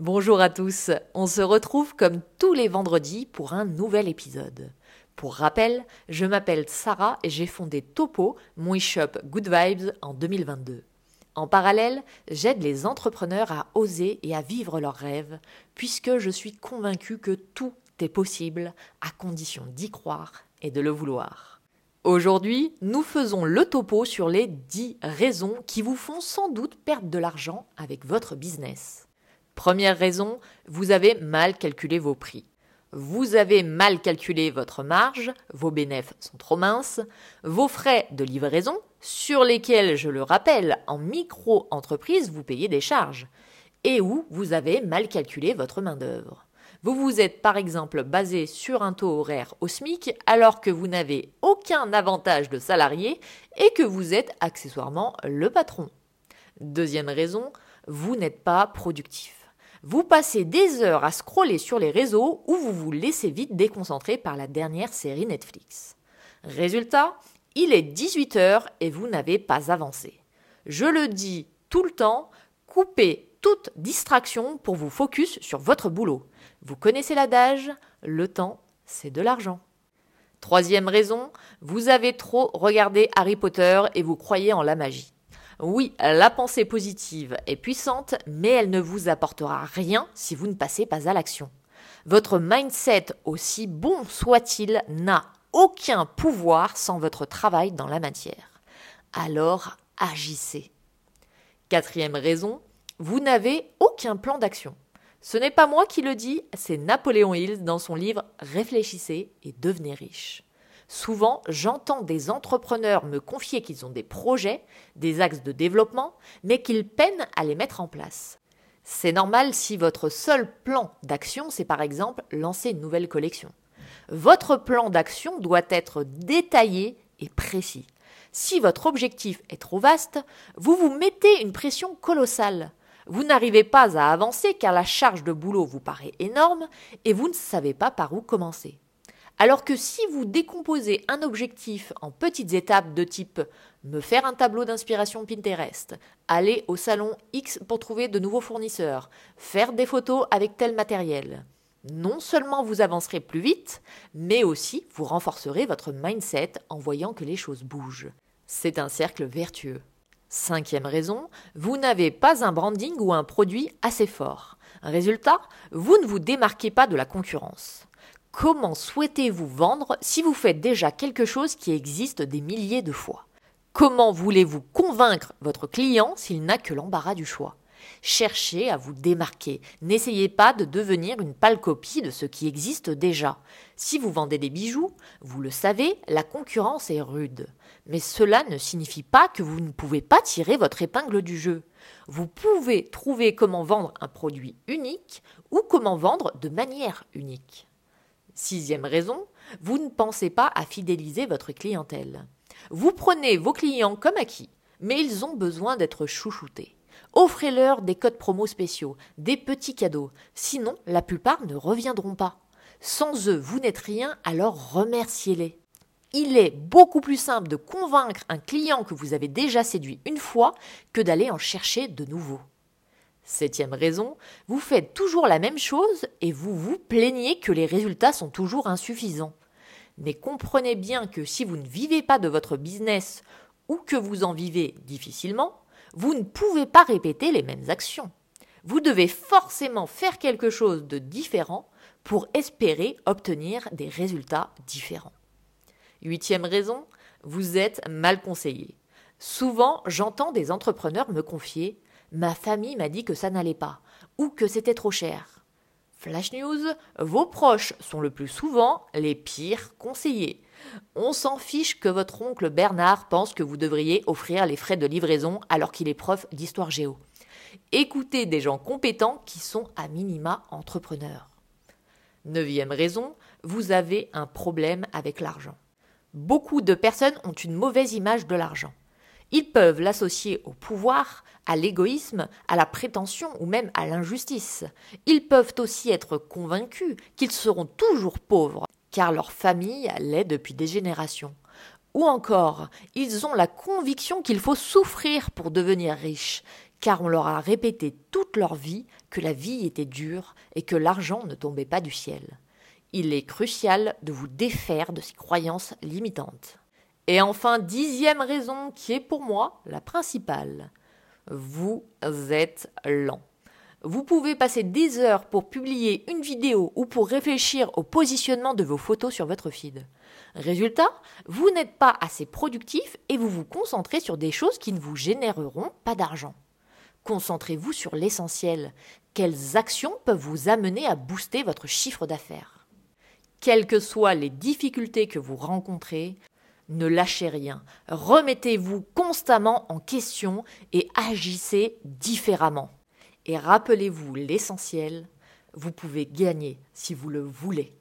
Bonjour à tous, on se retrouve comme tous les vendredis pour un nouvel épisode. Pour rappel, je m'appelle Sarah et j'ai fondé Topo, mon e-shop Good Vibes, en 2022. En parallèle, j'aide les entrepreneurs à oser et à vivre leurs rêves, puisque je suis convaincue que tout est possible à condition d'y croire et de le vouloir. Aujourd'hui, nous faisons le topo sur les 10 raisons qui vous font sans doute perdre de l'argent avec votre business. Première raison, vous avez mal calculé vos prix. Vous avez mal calculé votre marge, vos bénéfices sont trop minces, vos frais de livraison, sur lesquels, je le rappelle, en micro-entreprise, vous payez des charges, et où vous avez mal calculé votre main-d'œuvre. Vous vous êtes par exemple basé sur un taux horaire au SMIC alors que vous n'avez aucun avantage de salarié et que vous êtes accessoirement le patron. Deuxième raison, vous n'êtes pas productif. Vous passez des heures à scroller sur les réseaux ou vous vous laissez vite déconcentrer par la dernière série Netflix. Résultat, il est 18h et vous n'avez pas avancé. Je le dis tout le temps, coupez toute distraction pour vous focus sur votre boulot. Vous connaissez l'adage, le temps, c'est de l'argent. Troisième raison, vous avez trop regardé Harry Potter et vous croyez en la magie. Oui, la pensée positive est puissante, mais elle ne vous apportera rien si vous ne passez pas à l'action. Votre mindset, aussi bon soit-il, n'a aucun pouvoir sans votre travail dans la matière. Alors agissez. Quatrième raison, vous n'avez aucun plan d'action. Ce n'est pas moi qui le dis, c'est Napoléon Hill dans son livre Réfléchissez et devenez riche. Souvent, j'entends des entrepreneurs me confier qu'ils ont des projets, des axes de développement, mais qu'ils peinent à les mettre en place. C'est normal si votre seul plan d'action, c'est par exemple lancer une nouvelle collection. Votre plan d'action doit être détaillé et précis. Si votre objectif est trop vaste, vous vous mettez une pression colossale. Vous n'arrivez pas à avancer car la charge de boulot vous paraît énorme et vous ne savez pas par où commencer. Alors que si vous décomposez un objectif en petites étapes de type me faire un tableau d'inspiration Pinterest, aller au salon X pour trouver de nouveaux fournisseurs, faire des photos avec tel matériel, non seulement vous avancerez plus vite, mais aussi vous renforcerez votre mindset en voyant que les choses bougent. C'est un cercle vertueux. Cinquième raison, vous n'avez pas un branding ou un produit assez fort. Résultat, vous ne vous démarquez pas de la concurrence. Comment souhaitez-vous vendre si vous faites déjà quelque chose qui existe des milliers de fois? Comment voulez-vous convaincre votre client s'il n'a que l'embarras du choix? Cherchez à vous démarquer. N'essayez pas de devenir une pâle copie de ce qui existe déjà. Si vous vendez des bijoux, vous le savez, la concurrence est rude. Mais cela ne signifie pas que vous ne pouvez pas tirer votre épingle du jeu. Vous pouvez trouver comment vendre un produit unique ou comment vendre de manière unique. Sixième raison, vous ne pensez pas à fidéliser votre clientèle. Vous prenez vos clients comme acquis, mais ils ont besoin d'être chouchoutés. Offrez-leur des codes promo spéciaux, des petits cadeaux, sinon la plupart ne reviendront pas. Sans eux, vous n'êtes rien, alors remerciez-les. Il est beaucoup plus simple de convaincre un client que vous avez déjà séduit une fois que d'aller en chercher de nouveaux. Septième raison, vous faites toujours la même chose et vous vous plaignez que les résultats sont toujours insuffisants. Mais comprenez bien que si vous ne vivez pas de votre business ou que vous en vivez difficilement, vous ne pouvez pas répéter les mêmes actions. Vous devez forcément faire quelque chose de différent pour espérer obtenir des résultats différents. Huitième raison, vous êtes mal conseillé. Souvent, j'entends des entrepreneurs me confier Ma famille m'a dit que ça n'allait pas, ou que c'était trop cher. Flash News, vos proches sont le plus souvent les pires conseillers. On s'en fiche que votre oncle Bernard pense que vous devriez offrir les frais de livraison alors qu'il est prof d'histoire géo. Écoutez des gens compétents qui sont à minima entrepreneurs. Neuvième raison, vous avez un problème avec l'argent. Beaucoup de personnes ont une mauvaise image de l'argent. Ils peuvent l'associer au pouvoir, à l'égoïsme, à la prétention ou même à l'injustice. Ils peuvent aussi être convaincus qu'ils seront toujours pauvres, car leur famille l'est depuis des générations. Ou encore, ils ont la conviction qu'il faut souffrir pour devenir riche, car on leur a répété toute leur vie que la vie était dure et que l'argent ne tombait pas du ciel. Il est crucial de vous défaire de ces croyances limitantes. Et enfin, dixième raison qui est pour moi la principale. Vous êtes lent. Vous pouvez passer des heures pour publier une vidéo ou pour réfléchir au positionnement de vos photos sur votre feed. Résultat, vous n'êtes pas assez productif et vous vous concentrez sur des choses qui ne vous généreront pas d'argent. Concentrez-vous sur l'essentiel. Quelles actions peuvent vous amener à booster votre chiffre d'affaires? Quelles que soient les difficultés que vous rencontrez, ne lâchez rien. Remettez-vous constamment en question et agissez différemment. Et rappelez-vous l'essentiel, vous pouvez gagner si vous le voulez.